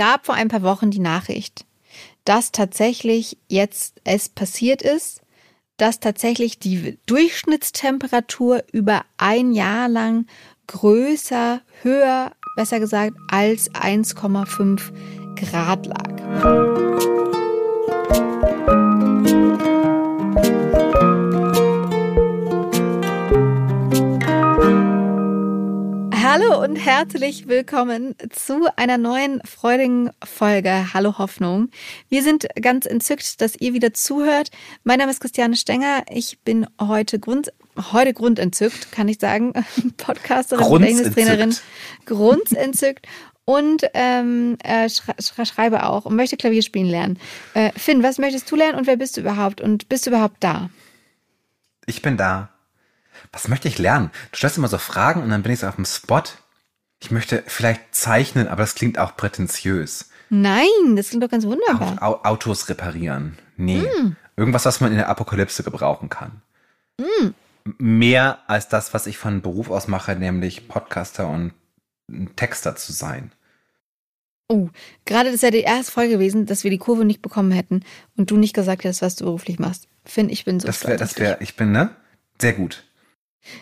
gab vor ein paar Wochen die Nachricht, dass tatsächlich jetzt es passiert ist, dass tatsächlich die Durchschnittstemperatur über ein Jahr lang größer, höher, besser gesagt, als 1,5 Grad lag. Hallo und herzlich willkommen zu einer neuen freudigen Folge Hallo Hoffnung. Wir sind ganz entzückt, dass ihr wieder zuhört. Mein Name ist Christiane Stenger. Ich bin heute Grund heute grundentzückt, kann ich sagen, Podcasterin, Englischtrainerin, grundentzückt und ähm, äh, schreibe auch und möchte Klavier spielen lernen. Äh, Finn, was möchtest du lernen und wer bist du überhaupt und bist du überhaupt da? Ich bin da was möchte ich lernen? Du stellst immer so Fragen und dann bin ich so auf dem Spot. Ich möchte vielleicht zeichnen, aber das klingt auch prätentiös. Nein, das klingt doch ganz wunderbar. Au Autos reparieren. Nee. Mm. Irgendwas, was man in der Apokalypse gebrauchen kann. Mm. Mehr als das, was ich von Beruf aus mache, nämlich Podcaster und Texter zu sein. Oh, gerade das ist ja die erste Folge gewesen, dass wir die Kurve nicht bekommen hätten und du nicht gesagt hast, was du beruflich machst. Finn, ich bin so das wär, Das wäre, ich bin, ne? Sehr gut.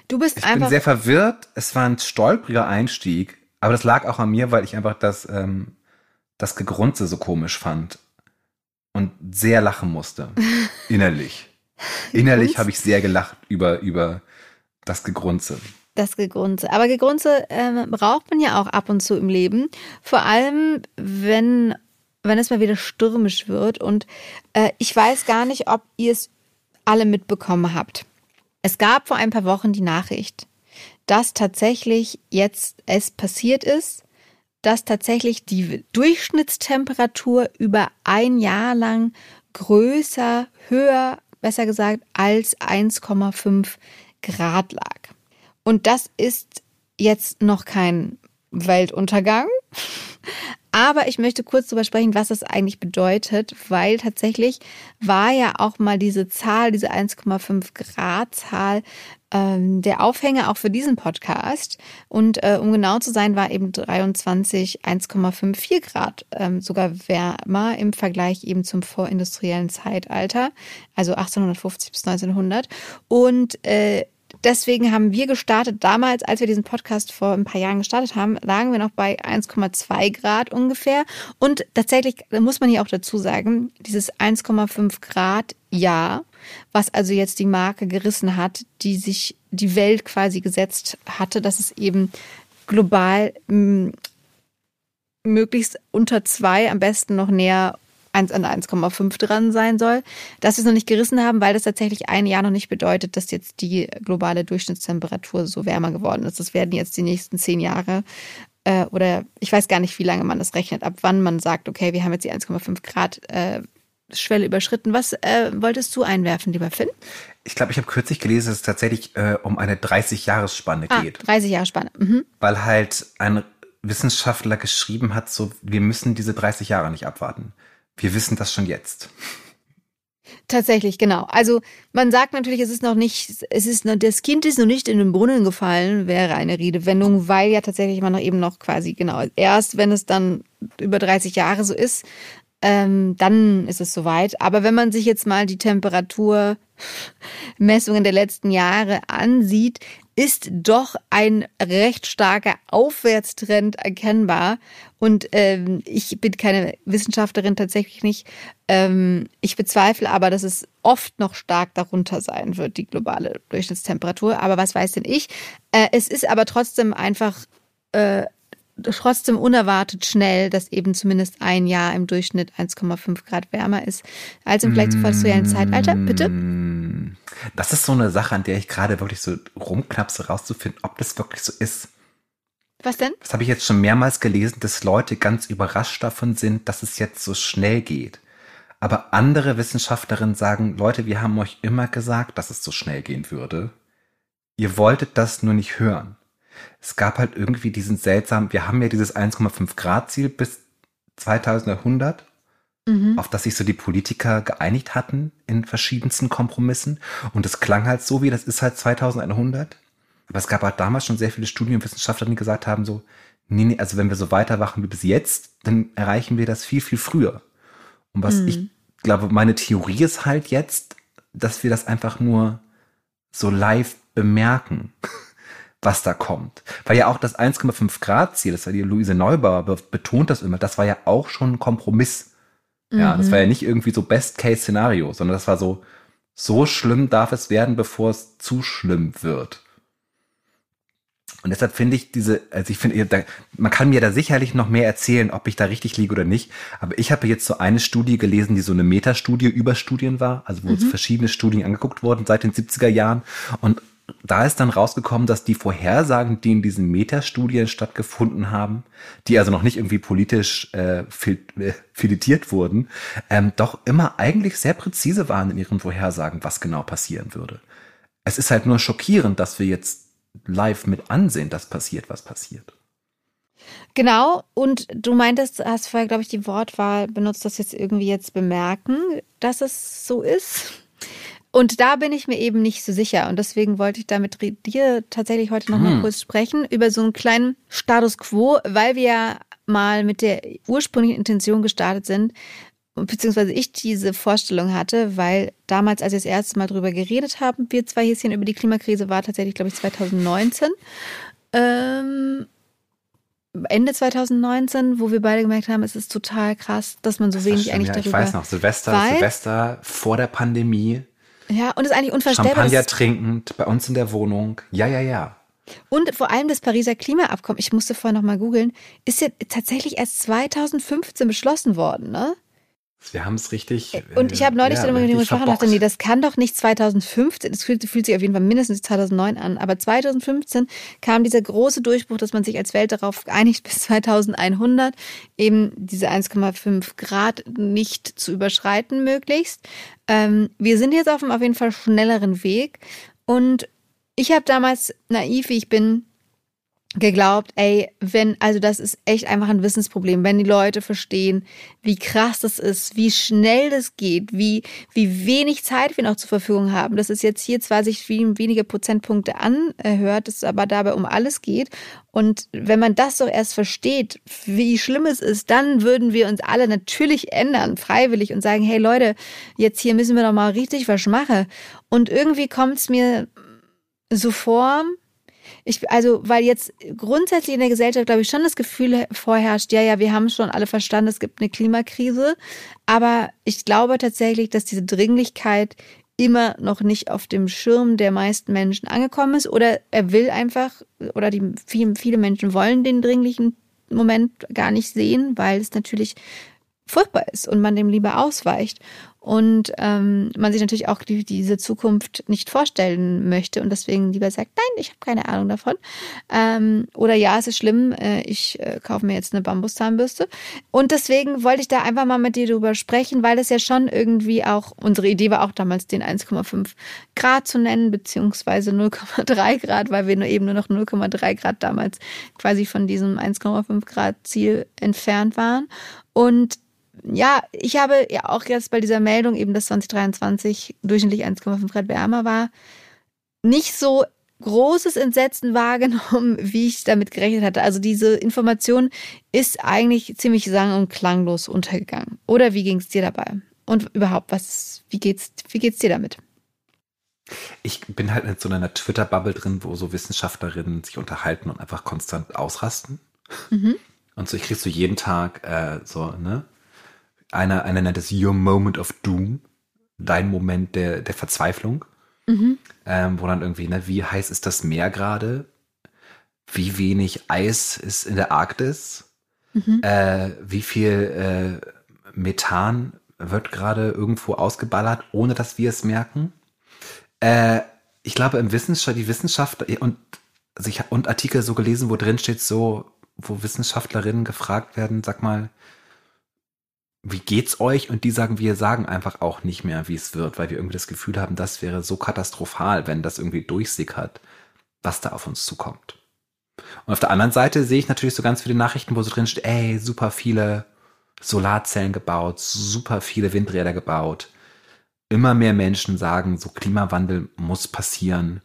Du bist ich einfach. Ich bin sehr verwirrt. Es war ein stolpriger Einstieg, aber das lag auch an mir, weil ich einfach das, ähm, das Gegrunze so komisch fand und sehr lachen musste. Innerlich. Innerlich habe ich sehr gelacht über, über das Gegrunze. Das Gegrunze. Aber Gegrunze ähm, braucht man ja auch ab und zu im Leben. Vor allem, wenn, wenn es mal wieder stürmisch wird. Und äh, ich weiß gar nicht, ob ihr es alle mitbekommen habt. Es gab vor ein paar Wochen die Nachricht, dass tatsächlich jetzt es passiert ist, dass tatsächlich die Durchschnittstemperatur über ein Jahr lang größer, höher, besser gesagt, als 1,5 Grad lag. Und das ist jetzt noch kein Weltuntergang, aber ich möchte kurz darüber sprechen, was das eigentlich bedeutet, weil tatsächlich war ja auch mal diese Zahl, diese 1,5 Grad Zahl, ähm, der Aufhänger auch für diesen Podcast. Und äh, um genau zu sein, war eben 23 1,54 Grad ähm, sogar wärmer im Vergleich eben zum vorindustriellen Zeitalter, also 1850 bis 1900. Und äh, deswegen haben wir gestartet. Damals, als wir diesen Podcast vor ein paar Jahren gestartet haben, lagen wir noch bei 1,2 Grad ungefähr. Und tatsächlich muss man hier auch dazu sagen, dieses 1,5 Grad Jahr, was also jetzt die Marke gerissen hat, die sich die Welt quasi gesetzt hatte, dass es eben global möglichst unter zwei, am besten noch näher 1 an 1,5 dran sein soll, dass wir es noch nicht gerissen haben, weil das tatsächlich ein Jahr noch nicht bedeutet, dass jetzt die globale Durchschnittstemperatur so wärmer geworden ist. Das werden jetzt die nächsten zehn Jahre äh, oder ich weiß gar nicht, wie lange man das rechnet, ab wann man sagt, okay, wir haben jetzt die 1,5 Grad äh, Schwelle überschritten. Was äh, wolltest du einwerfen, lieber Finn? Ich glaube, ich habe kürzlich gelesen, dass es tatsächlich äh, um eine 30-Jahres-Spanne ah, geht. 30-Jahres-Spanne. Mhm. Weil halt ein Wissenschaftler geschrieben hat, so wir müssen diese 30 Jahre nicht abwarten. Wir wissen das schon jetzt. Tatsächlich, genau. Also man sagt natürlich, es ist noch nicht, es ist noch, das Kind ist noch nicht in den Brunnen gefallen, wäre eine Redewendung, weil ja tatsächlich man noch eben noch quasi, genau, erst wenn es dann über 30 Jahre so ist, ähm, dann ist es soweit. Aber wenn man sich jetzt mal die Temperaturmessungen der letzten Jahre ansieht, ist doch ein recht starker Aufwärtstrend erkennbar. Und ähm, ich bin keine Wissenschaftlerin tatsächlich nicht. Ähm, ich bezweifle aber, dass es oft noch stark darunter sein wird, die globale Durchschnittstemperatur. Aber was weiß denn ich? Äh, es ist aber trotzdem einfach äh, trotzdem unerwartet schnell, dass eben zumindest ein Jahr im Durchschnitt 1,5 Grad wärmer ist als im vielleicht industriellen Zeitalter. Bitte? Das ist so eine Sache, an der ich gerade wirklich so rumknapse, rauszufinden, ob das wirklich so ist. Was denn? Das habe ich jetzt schon mehrmals gelesen, dass Leute ganz überrascht davon sind, dass es jetzt so schnell geht. Aber andere Wissenschaftlerinnen sagen, Leute, wir haben euch immer gesagt, dass es so schnell gehen würde. Ihr wolltet das nur nicht hören es gab halt irgendwie diesen seltsamen, wir haben ja dieses 1,5 Grad Ziel bis 2100, mhm. auf das sich so die Politiker geeinigt hatten in verschiedensten Kompromissen. Und es klang halt so, wie das ist halt 2100. Aber es gab halt damals schon sehr viele Studienwissenschaftler, die gesagt haben so, nee, nee, also wenn wir so weitermachen wie bis jetzt, dann erreichen wir das viel, viel früher. Und was mhm. ich glaube, meine Theorie ist halt jetzt, dass wir das einfach nur so live bemerken, was da kommt. Weil ja auch das 1,5 Grad Ziel, das war die Luise Neubauer betont das immer, das war ja auch schon ein Kompromiss. Ja, mhm. das war ja nicht irgendwie so Best-Case-Szenario, sondern das war so, so schlimm darf es werden, bevor es zu schlimm wird. Und deshalb finde ich diese, also ich finde, man kann mir da sicherlich noch mehr erzählen, ob ich da richtig liege oder nicht. Aber ich habe jetzt so eine Studie gelesen, die so eine Metastudie über Studien war, also wo mhm. verschiedene Studien angeguckt wurden seit den 70er Jahren. Und da ist dann rausgekommen, dass die Vorhersagen, die in diesen Metastudien stattgefunden haben, die also noch nicht irgendwie politisch äh, fil äh, filetiert wurden, ähm, doch immer eigentlich sehr präzise waren in ihren Vorhersagen, was genau passieren würde. Es ist halt nur schockierend, dass wir jetzt live mit ansehen, dass passiert, was passiert. Genau, und du meintest, hast vorher, glaube ich, die Wortwahl benutzt, das jetzt irgendwie jetzt bemerken, dass es so ist. Und da bin ich mir eben nicht so sicher. Und deswegen wollte ich da mit dir tatsächlich heute nochmal hm. kurz sprechen über so einen kleinen Status quo, weil wir ja mal mit der ursprünglichen Intention gestartet sind, beziehungsweise ich diese Vorstellung hatte, weil damals, als wir das erste Mal drüber geredet haben, wir zwei Häschen über die Klimakrise, war tatsächlich, glaube ich, 2019. Ähm, Ende 2019, wo wir beide gemerkt haben, es ist total krass, dass man so das wenig stimmt, eigentlich ja, darüber Ich weiß noch, Silvester. Silvester vor der Pandemie. Ja, und es ist eigentlich unvorstellbar. Champagner trinkend bei uns in der Wohnung. Ja, ja, ja. Und vor allem das Pariser Klimaabkommen, ich musste vorher noch mal googeln, ist ja tatsächlich erst 2015 beschlossen worden, ne? Wir haben es richtig. Und ich habe neulich ja, darüber gesprochen und dachte, nee, das kann doch nicht 2015, das fühlt, fühlt, sich auf jeden Fall mindestens 2009 an, aber 2015 kam dieser große Durchbruch, dass man sich als Welt darauf geeinigt, bis 2100 eben diese 1,5 Grad nicht zu überschreiten möglichst. Ähm, wir sind jetzt auf einem auf jeden Fall schnelleren Weg und ich habe damals, naiv wie ich bin, geglaubt, ey, wenn, also das ist echt einfach ein Wissensproblem, wenn die Leute verstehen, wie krass das ist, wie schnell das geht, wie, wie wenig Zeit wir noch zur Verfügung haben, dass es jetzt hier zwar sich wie wenige Prozentpunkte anhört, dass es aber dabei um alles geht. Und wenn man das doch erst versteht, wie schlimm es ist, dann würden wir uns alle natürlich ändern, freiwillig und sagen, hey Leute, jetzt hier müssen wir doch mal richtig was machen. Und irgendwie kommt es mir so vor, ich, also, weil jetzt grundsätzlich in der Gesellschaft, glaube ich, schon das Gefühl vorherrscht, ja, ja, wir haben schon alle verstanden, es gibt eine Klimakrise. Aber ich glaube tatsächlich, dass diese Dringlichkeit immer noch nicht auf dem Schirm der meisten Menschen angekommen ist oder er will einfach oder die viele, viele Menschen wollen den dringlichen Moment gar nicht sehen, weil es natürlich furchtbar ist und man dem lieber ausweicht und ähm, man sich natürlich auch die, diese Zukunft nicht vorstellen möchte und deswegen lieber sagt, nein, ich habe keine Ahnung davon. Ähm, oder ja, es ist schlimm, äh, ich äh, kaufe mir jetzt eine Bambuszahnbürste. Und deswegen wollte ich da einfach mal mit dir drüber sprechen, weil es ja schon irgendwie auch, unsere Idee war auch damals den 1,5 Grad zu nennen, beziehungsweise 0,3 Grad, weil wir nur eben nur noch 0,3 Grad damals quasi von diesem 1,5 Grad Ziel entfernt waren. Und ja, ich habe ja auch jetzt bei dieser Meldung eben, dass 2023 durchschnittlich 1,5 Grad wärmer war, nicht so großes Entsetzen wahrgenommen, wie ich damit gerechnet hatte. Also diese Information ist eigentlich ziemlich sang- und klanglos untergegangen. Oder wie ging es dir dabei? Und überhaupt, was, wie geht's, wie geht's dir damit? Ich bin halt in so einer Twitter-Bubble drin, wo so Wissenschaftlerinnen sich unterhalten und einfach konstant ausrasten. Mhm. Und so, ich krieg so jeden Tag äh, so, ne, einer, einer nennt es Your Moment of Doom, dein Moment der, der Verzweiflung, mhm. ähm, wo dann irgendwie, ne, wie heiß ist das Meer gerade? Wie wenig Eis ist in der Arktis? Mhm. Äh, wie viel äh, Methan wird gerade irgendwo ausgeballert, ohne dass wir es merken? Äh, ich glaube, im Wissenschaft, die Wissenschaft und, sich, und Artikel so gelesen, wo drin steht, so, wo Wissenschaftlerinnen gefragt werden, sag mal, wie geht's euch? Und die sagen, wir sagen einfach auch nicht mehr, wie es wird, weil wir irgendwie das Gefühl haben, das wäre so katastrophal, wenn das irgendwie durchsickert, was da auf uns zukommt. Und auf der anderen Seite sehe ich natürlich so ganz viele Nachrichten, wo so drin steht, ey, super viele Solarzellen gebaut, super viele Windräder gebaut. Immer mehr Menschen sagen, so Klimawandel muss passieren.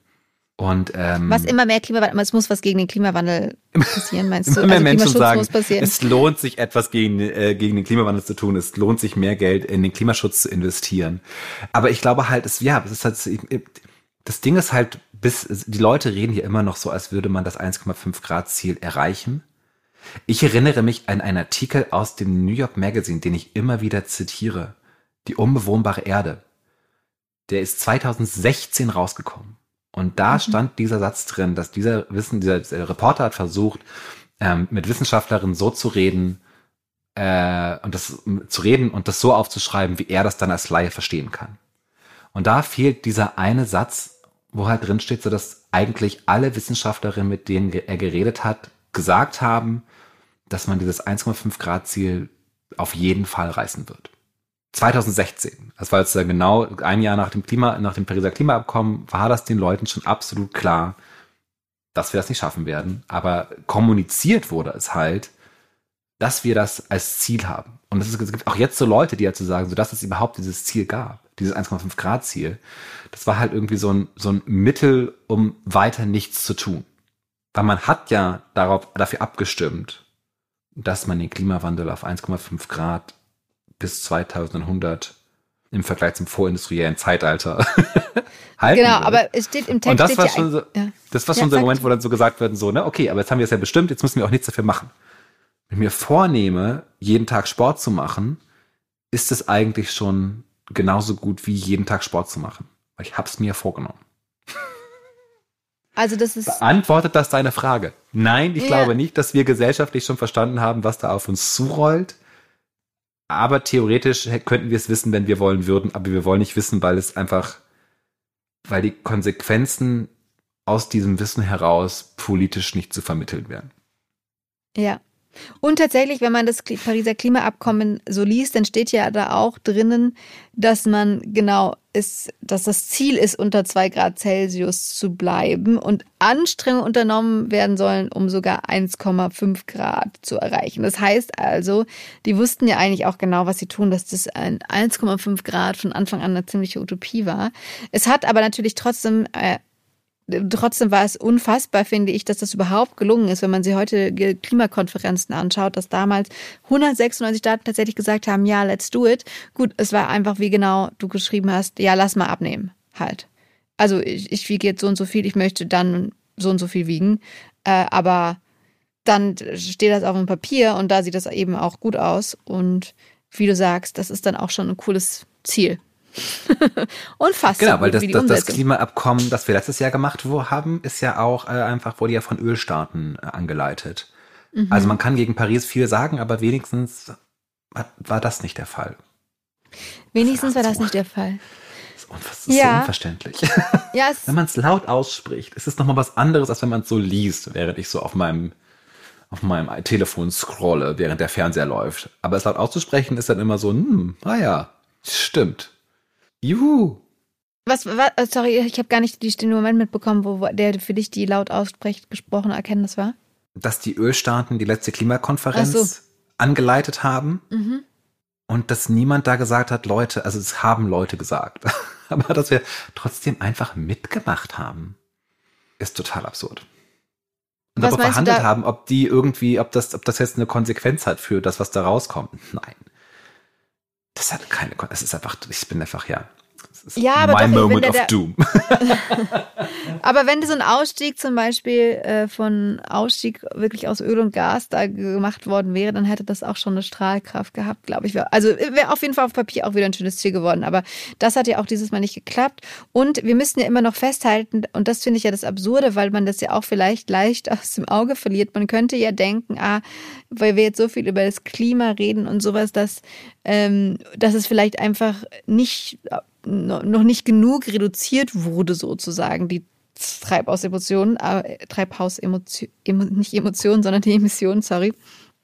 Und, ähm, was immer mehr Klimawandel, es muss was gegen den Klimawandel passieren, meinst du? Immer mehr also Menschen sagen, es lohnt sich etwas gegen, äh, gegen den Klimawandel zu tun, es lohnt sich mehr Geld in den Klimaschutz zu investieren. Aber ich glaube halt, es, ja, es ist halt, das Ding ist halt, bis, die Leute reden hier immer noch so, als würde man das 1,5 Grad Ziel erreichen. Ich erinnere mich an einen Artikel aus dem New York Magazine, den ich immer wieder zitiere. Die unbewohnbare Erde. Der ist 2016 rausgekommen. Und da mhm. stand dieser Satz drin, dass dieser Wissen, dieser, dieser Reporter hat versucht, ähm, mit Wissenschaftlerinnen so zu reden, äh, und das zu reden und das so aufzuschreiben, wie er das dann als Laie verstehen kann. Und da fehlt dieser eine Satz, wo halt drin steht, so dass eigentlich alle Wissenschaftlerinnen, mit denen er geredet hat, gesagt haben, dass man dieses 1,5 Grad Ziel auf jeden Fall reißen wird. 2016, das war jetzt genau ein Jahr nach dem Klima, nach dem Pariser Klimaabkommen, war das den Leuten schon absolut klar, dass wir das nicht schaffen werden. Aber kommuniziert wurde es halt, dass wir das als Ziel haben. Und es, gibt auch jetzt so Leute, die halt so sagen, so dass es überhaupt dieses Ziel gab, dieses 1,5 Grad Ziel. Das war halt irgendwie so ein, so ein Mittel, um weiter nichts zu tun. Weil man hat ja darauf, dafür abgestimmt, dass man den Klimawandel auf 1,5 Grad bis 2100 im Vergleich zum vorindustriellen Zeitalter halten Genau, wird. aber es steht im Text. Und das war schon so, ja. das war schon ja, so ein Moment, wo dann so gesagt wird, so, ne, okay, aber jetzt haben wir es ja bestimmt, jetzt müssen wir auch nichts dafür machen. Wenn ich mir vornehme, jeden Tag Sport zu machen, ist es eigentlich schon genauso gut wie jeden Tag Sport zu machen. Weil ich hab's mir vorgenommen. Also das ist. Beantwortet das deine Frage? Nein, ich ja. glaube nicht, dass wir gesellschaftlich schon verstanden haben, was da auf uns zurollt. Aber theoretisch könnten wir es wissen, wenn wir wollen würden, aber wir wollen nicht wissen, weil es einfach, weil die Konsequenzen aus diesem Wissen heraus politisch nicht zu vermitteln wären. Ja, und tatsächlich, wenn man das Pariser Klimaabkommen so liest, dann steht ja da auch drinnen, dass man genau ist, dass das Ziel ist, unter zwei Grad Celsius zu bleiben und Anstrengungen unternommen werden sollen, um sogar 1,5 Grad zu erreichen. Das heißt also, die wussten ja eigentlich auch genau, was sie tun, dass das ein 1,5 Grad von Anfang an eine ziemliche Utopie war. Es hat aber natürlich trotzdem äh, Trotzdem war es unfassbar, finde ich, dass das überhaupt gelungen ist, wenn man sich heute Klimakonferenzen anschaut, dass damals 196 Staaten tatsächlich gesagt haben, ja, let's do it. Gut, es war einfach, wie genau du geschrieben hast, ja, lass mal abnehmen, halt. Also ich, ich wiege jetzt so und so viel, ich möchte dann so und so viel wiegen, äh, aber dann steht das auf dem Papier und da sieht das eben auch gut aus und wie du sagst, das ist dann auch schon ein cooles Ziel. Unfassbar. Genau, weil das, das, das, Klimaabkommen, das wir letztes Jahr gemacht haben, ist ja auch äh, einfach, wurde ja von Ölstaaten äh, angeleitet. Mhm. Also man kann gegen Paris viel sagen, aber wenigstens war, war das nicht der Fall. Wenigstens war das nicht der Fall. Das ist ja. so unverständlich. Ja, wenn man es laut ausspricht, ist es nochmal was anderes, als wenn man es so liest, während ich so auf meinem, auf meinem Telefon scrolle, während der Fernseher läuft. Aber es laut auszusprechen ist dann immer so, hm, ah ja, stimmt. Juhu. Was, was äh, sorry, ich habe gar nicht den Moment mitbekommen, wo der für dich die laut ausspricht gesprochene Erkenntnis war. Dass die Ölstaaten die letzte Klimakonferenz so. angeleitet haben mhm. und dass niemand da gesagt hat, Leute, also es haben Leute gesagt, aber dass wir trotzdem einfach mitgemacht haben, ist total absurd. Und was darüber verhandelt haben, ob die irgendwie, ob das, ob das jetzt eine Konsequenz hat für das, was da rauskommt. Nein. Das hat keine, es ist einfach, ich bin einfach, ja. Ja, aber my doch, moment of doom. aber wenn so ein Ausstieg zum Beispiel äh, von Ausstieg wirklich aus Öl und Gas da gemacht worden wäre, dann hätte das auch schon eine Strahlkraft gehabt, glaube ich. Also wäre auf jeden Fall auf Papier auch wieder ein schönes Ziel geworden. Aber das hat ja auch dieses Mal nicht geklappt. Und wir müssen ja immer noch festhalten, und das finde ich ja das Absurde, weil man das ja auch vielleicht leicht aus dem Auge verliert. Man könnte ja denken, ah, weil wir jetzt so viel über das Klima reden und sowas, dass, ähm, dass es vielleicht einfach nicht, noch nicht genug reduziert wurde, sozusagen, die Treibhausemotionen, äh, Treibhausemotionen, nicht Emotionen, sondern die Emissionen, sorry.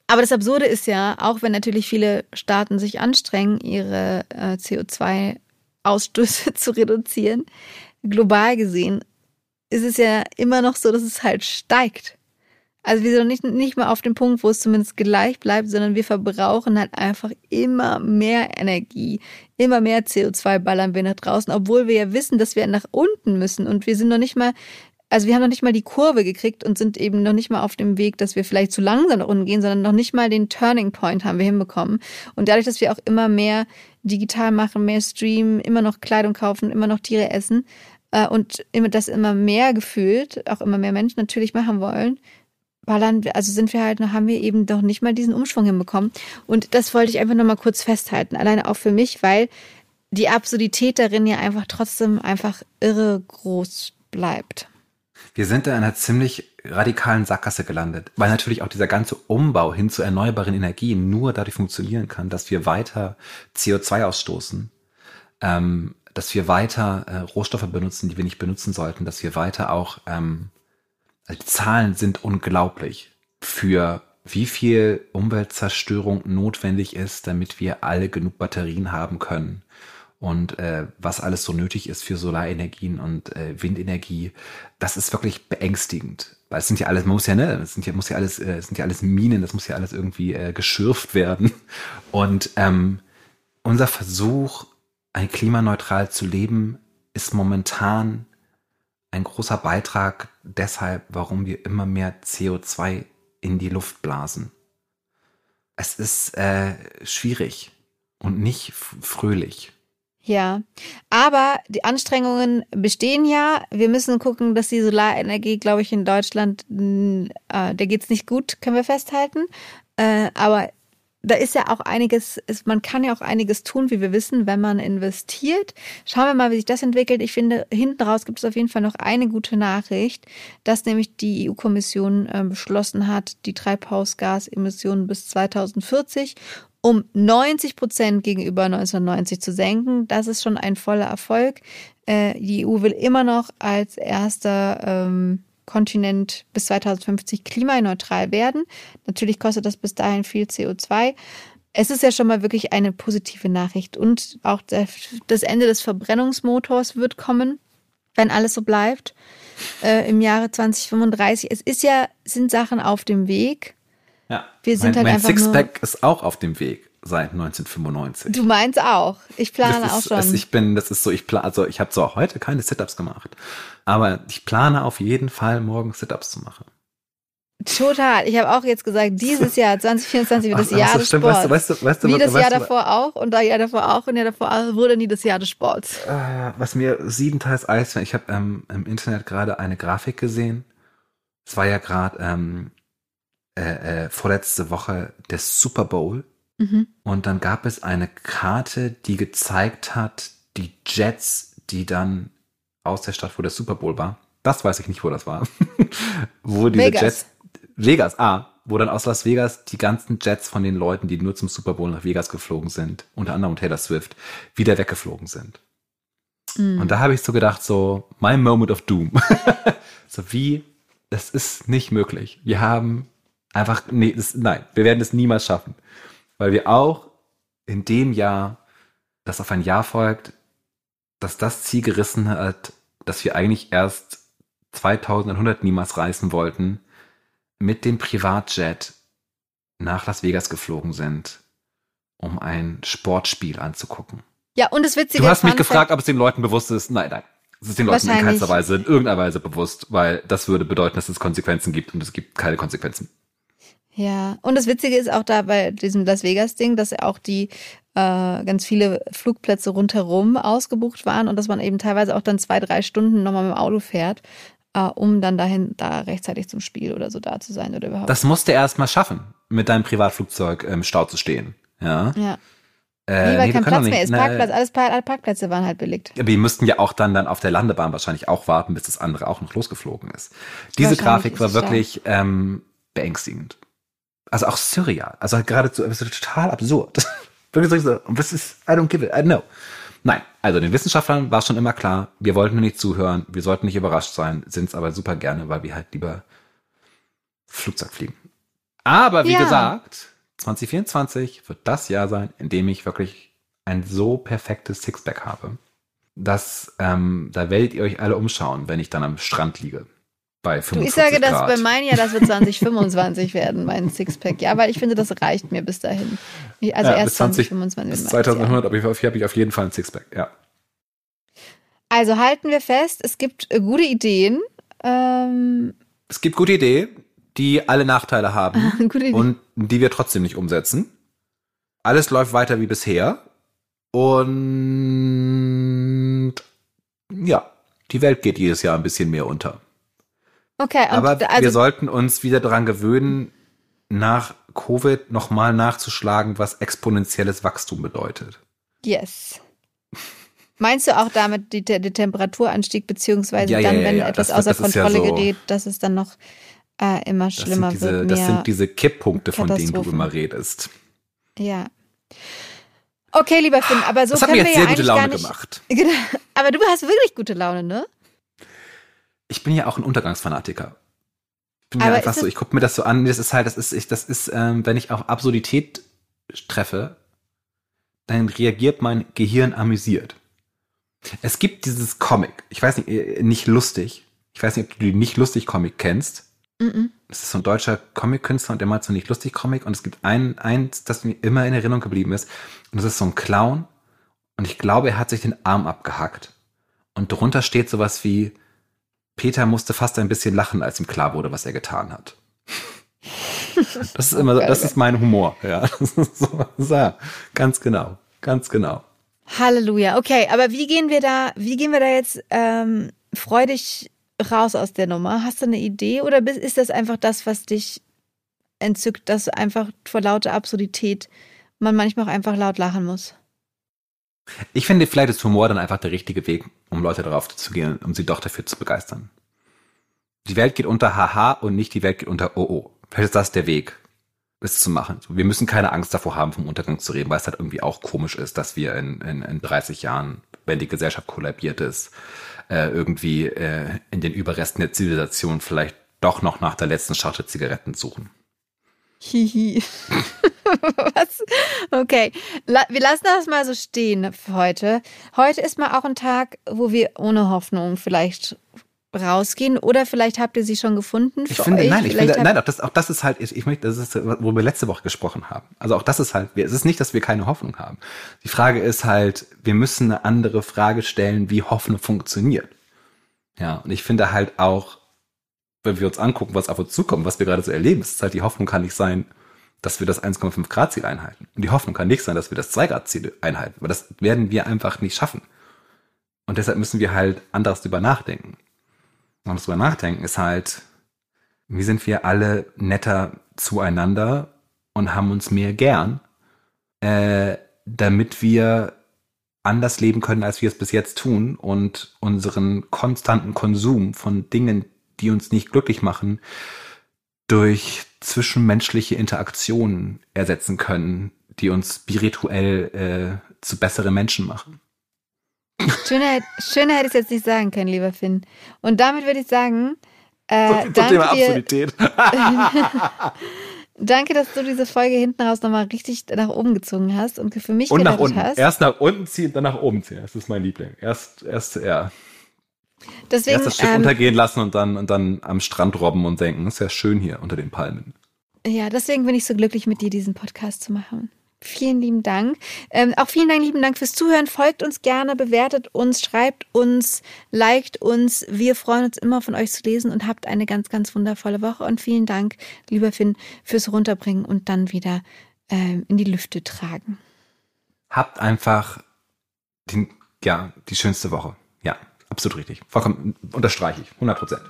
Aber das Absurde ist ja, auch wenn natürlich viele Staaten sich anstrengen, ihre äh, CO2-Ausstöße zu reduzieren, global gesehen ist es ja immer noch so, dass es halt steigt. Also wir sind nicht, nicht mal auf dem Punkt, wo es zumindest gleich bleibt, sondern wir verbrauchen halt einfach immer mehr Energie, immer mehr CO2 ballern wir nach draußen, obwohl wir ja wissen, dass wir nach unten müssen und wir sind noch nicht mal also wir haben noch nicht mal die Kurve gekriegt und sind eben noch nicht mal auf dem Weg, dass wir vielleicht zu langsam nach unten gehen, sondern noch nicht mal den Turning Point haben wir hinbekommen. Und dadurch, dass wir auch immer mehr digital machen, mehr streamen, immer noch Kleidung kaufen, immer noch Tiere essen äh, und immer das immer mehr gefühlt, auch immer mehr Menschen natürlich machen wollen, ballern, also sind wir halt, haben wir eben doch nicht mal diesen Umschwung hinbekommen. Und das wollte ich einfach nochmal kurz festhalten, alleine auch für mich, weil die Absurdität darin ja einfach trotzdem einfach irre groß bleibt. Wir sind in einer ziemlich radikalen Sackgasse gelandet, weil natürlich auch dieser ganze Umbau hin zu erneuerbaren Energien nur dadurch funktionieren kann, dass wir weiter CO2 ausstoßen, ähm, dass wir weiter äh, Rohstoffe benutzen, die wir nicht benutzen sollten, dass wir weiter auch, ähm, die Zahlen sind unglaublich für wie viel Umweltzerstörung notwendig ist, damit wir alle genug Batterien haben können und äh, was alles so nötig ist für Solarenergien und äh, Windenergie, das ist wirklich beängstigend. Weil es sind ja alles, man muss ja, ne, es sind ja, muss ja alles, äh, es sind ja alles Minen, das muss ja alles irgendwie äh, geschürft werden. Und ähm, unser Versuch, ein klimaneutral zu leben, ist momentan ein großer Beitrag deshalb, warum wir immer mehr CO2 in die Luft blasen. Es ist äh, schwierig und nicht fröhlich. Ja, aber die Anstrengungen bestehen ja. Wir müssen gucken, dass die Solarenergie, glaube ich, in Deutschland, äh, da geht's nicht gut, können wir festhalten. Äh, aber da ist ja auch einiges, ist, man kann ja auch einiges tun, wie wir wissen, wenn man investiert. Schauen wir mal, wie sich das entwickelt. Ich finde, hinten raus gibt es auf jeden Fall noch eine gute Nachricht, dass nämlich die EU-Kommission äh, beschlossen hat, die Treibhausgasemissionen bis 2040 um 90 Prozent gegenüber 1990 zu senken. Das ist schon ein voller Erfolg. Äh, die EU will immer noch als erster ähm, Kontinent bis 2050 klimaneutral werden. Natürlich kostet das bis dahin viel CO2. Es ist ja schon mal wirklich eine positive Nachricht. Und auch das Ende des Verbrennungsmotors wird kommen, wenn alles so bleibt, äh, im Jahre 2035. Es ist ja, sind Sachen auf dem Weg. Ja. Wir sind mein, halt mein einfach Sixpack ist auch auf dem Weg seit 1995. Du meinst auch. Ich plane ist, auch schon. Also ich bin, das ist so, ich plane, also ich habe zwar heute keine Sit-ups gemacht, aber ich plane auf jeden Fall morgen Sit-ups zu machen. Total. Ich habe auch jetzt gesagt, dieses Jahr 2024 wird das Ach, Jahr des Sports. Weißt du, weißt du, weißt du, Wie das Jahr davor auch und das Jahr davor auch und Jahr davor auch, wurde nie das Jahr des Sports. Äh, was mir siebenteils Eis, ich habe ähm, im Internet gerade eine Grafik gesehen. Es war ja gerade ähm, äh, äh, vorletzte Woche der Super Bowl. Mhm. Und dann gab es eine Karte, die gezeigt hat, die Jets, die dann aus der Stadt, wo der Super Bowl war. Das weiß ich nicht, wo das war. wo diese Vegas. Jets. Vegas, ah, wo dann aus Las Vegas die ganzen Jets von den Leuten, die nur zum Super Bowl nach Vegas geflogen sind, unter anderem Taylor Swift, wieder weggeflogen sind. Mm. Und da habe ich so gedacht, so, my moment of doom. so wie, das ist nicht möglich. Wir haben Einfach, nee, das, nein, wir werden es niemals schaffen. Weil wir auch in dem Jahr, das auf ein Jahr folgt, dass das Ziel gerissen hat, dass wir eigentlich erst 2100 niemals reisen wollten, mit dem Privatjet nach Las Vegas geflogen sind, um ein Sportspiel anzugucken. Ja, und das Witzige Du hast mich gefragt, ob es den Leuten bewusst ist. Nein, nein. Es ist den Leuten in keinster Weise, in irgendeiner Weise bewusst, weil das würde bedeuten, dass es Konsequenzen gibt und es gibt keine Konsequenzen. Ja, und das Witzige ist auch da bei diesem Las Vegas-Ding, dass ja auch die äh, ganz viele Flugplätze rundherum ausgebucht waren und dass man eben teilweise auch dann zwei, drei Stunden nochmal mit dem Auto fährt, äh, um dann dahin, da rechtzeitig zum Spiel oder so da zu sein oder überhaupt. Das musst du erst mal schaffen, mit deinem Privatflugzeug im Stau zu stehen. Ja. Ja. Äh, nee, weil nee, kein Platz mehr ist. Parkplatz, alles, alle Parkplätze waren halt belegt. Aber die müssten ja auch dann, dann auf der Landebahn wahrscheinlich auch warten, bis das andere auch noch losgeflogen ist. Diese Grafik war wirklich ähm, beängstigend also auch surreal, also halt geradezu total absurd. Wirklich so, das ist, I don't give it, I know. Nein, also den Wissenschaftlern war schon immer klar, wir wollten nur nicht zuhören, wir sollten nicht überrascht sein, sind es aber super gerne, weil wir halt lieber Flugzeug fliegen. Aber wie ja. gesagt, 2024 wird das Jahr sein, in dem ich wirklich ein so perfektes Sixpack habe, dass ähm, da werdet ihr euch alle umschauen, wenn ich dann am Strand liege bei 45 du, Ich sage, dass bei meinem Jahr, das wird 2025 werden, mein Sixpack. Ja, weil ich finde, das reicht mir bis dahin. Also ja, erst bis 2025. Bis 2100 habe ich, hab ich auf jeden Fall ein Sixpack, ja. Also halten wir fest, es gibt äh, gute Ideen. Ähm, Es gibt gute Ideen, die alle Nachteile haben und die wir trotzdem nicht umsetzen. Alles läuft weiter wie bisher und ja, die Welt geht jedes Jahr ein bisschen mehr unter. Okay, Aber also, wir sollten uns wieder daran gewöhnen, nach Covid nochmal nachzuschlagen, was exponentielles Wachstum bedeutet. yes. Meinst du auch damit die, der Temperaturanstieg, beziehungsweise Ja, dann, ja, wenn ja, etwas das außer das Kontrolle so- gerät, dass es dann noch äh, immer schlimmer diese, wird? das sind diese Kipppunkte, von denen du immer redest. ja. Okay, lieber Finn, aber so das können wir jetzt ja sehr gute eigentlich gar Laune nicht. gemacht. Genau. Aber du hast wirklich gute Laune, ne? Ich bin ja auch ein Untergangsfanatiker. Ich bin Aber ja einfach so, ich gucke mir das so an, das ist halt, das ist, ich, das ist, ähm, wenn ich auf Absurdität treffe, dann reagiert mein Gehirn amüsiert. Es gibt dieses Comic, ich weiß nicht, äh, nicht lustig. Ich weiß nicht, ob du die nicht lustig Comic kennst. Mhm. Das ist so ein deutscher Comic-Künstler und der macht so nicht lustig Comic und es gibt ein, eins, das mir immer in Erinnerung geblieben ist. Und das ist so ein Clown und ich glaube, er hat sich den Arm abgehackt. Und drunter steht sowas wie, Peter musste fast ein bisschen lachen, als ihm klar wurde, was er getan hat. Das ist immer so, das ist mein Humor, ja. So, ganz genau, ganz genau. Halleluja. Okay, aber wie gehen wir da, wie gehen wir da jetzt ähm, freudig raus aus der Nummer? Hast du eine Idee oder ist das einfach das, was dich entzückt, dass einfach vor lauter Absurdität man manchmal auch einfach laut lachen muss? Ich finde, vielleicht ist Humor dann einfach der richtige Weg, um Leute darauf zu gehen, um sie doch dafür zu begeistern. Die Welt geht unter Haha und nicht die Welt geht unter OO. Vielleicht ist das der Weg, es zu machen. Wir müssen keine Angst davor haben, vom Untergang zu reden, weil es halt irgendwie auch komisch ist, dass wir in, in, in 30 Jahren, wenn die Gesellschaft kollabiert ist, äh, irgendwie äh, in den Überresten der Zivilisation vielleicht doch noch nach der letzten Schachtel Zigaretten suchen. Hihi. Was? Okay, wir lassen das mal so stehen für heute. Heute ist mal auch ein Tag, wo wir ohne Hoffnung vielleicht rausgehen oder vielleicht habt ihr sie schon gefunden. Ich finde, euch. nein, ich Vielleicht finde, nein, auch das, auch das ist halt, ich, ich möchte, das ist, wo wir letzte Woche gesprochen haben. Also auch das ist halt, es ist nicht, dass wir keine Hoffnung haben. Die Frage ist halt, wir müssen eine andere Frage stellen, wie Hoffnung funktioniert. Ja, und ich finde halt auch, wenn wir uns angucken, was auf uns zukommt, was wir gerade so erleben, ist halt, die Hoffnung kann nicht sein, dass wir das 1,5 Grad Ziel einhalten. Und die Hoffnung kann nicht sein, dass wir das 2 Grad Ziel einhalten, weil das werden wir einfach nicht schaffen. Und deshalb müssen wir halt anders drüber nachdenken. Und das drüber nachdenken ist halt, wie sind wir alle netter zueinander und haben uns mehr gern, äh, damit wir anders leben können, als wir es bis jetzt tun und unseren konstanten Konsum von Dingen, die uns nicht glücklich machen, durch zwischenmenschliche Interaktionen ersetzen können, die uns spirituell äh, zu besseren Menschen machen. Schöner, schöner hätte ich es jetzt nicht sagen können, lieber Finn. Und damit würde ich sagen, äh, Zum danke, Thema Absurdität. danke, dass du diese Folge hinten raus nochmal richtig nach oben gezogen hast und für mich Und nach unten. hast. Erst nach unten ziehen, dann nach oben ziehen. Das ist mein Liebling. Erst, erst, ja. Deswegen, Erst das Schiff ähm, untergehen lassen und dann, und dann am Strand robben und denken, ist ja schön hier unter den Palmen. Ja, deswegen bin ich so glücklich, mit dir diesen Podcast zu machen. Vielen lieben Dank. Ähm, auch vielen Dank, lieben Dank fürs Zuhören. Folgt uns gerne, bewertet uns, schreibt uns, liked uns. Wir freuen uns immer von euch zu lesen und habt eine ganz, ganz wundervolle Woche. Und vielen Dank, lieber Finn, fürs Runterbringen und dann wieder ähm, in die Lüfte tragen. Habt einfach den, ja, die schönste Woche. Absolut richtig. Vollkommen unterstreiche ich. 100 Prozent.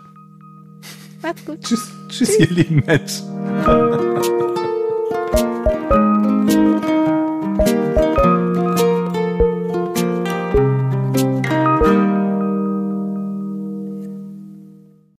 Macht's gut. Tschüss, tschüss, ihr lieben Menschen.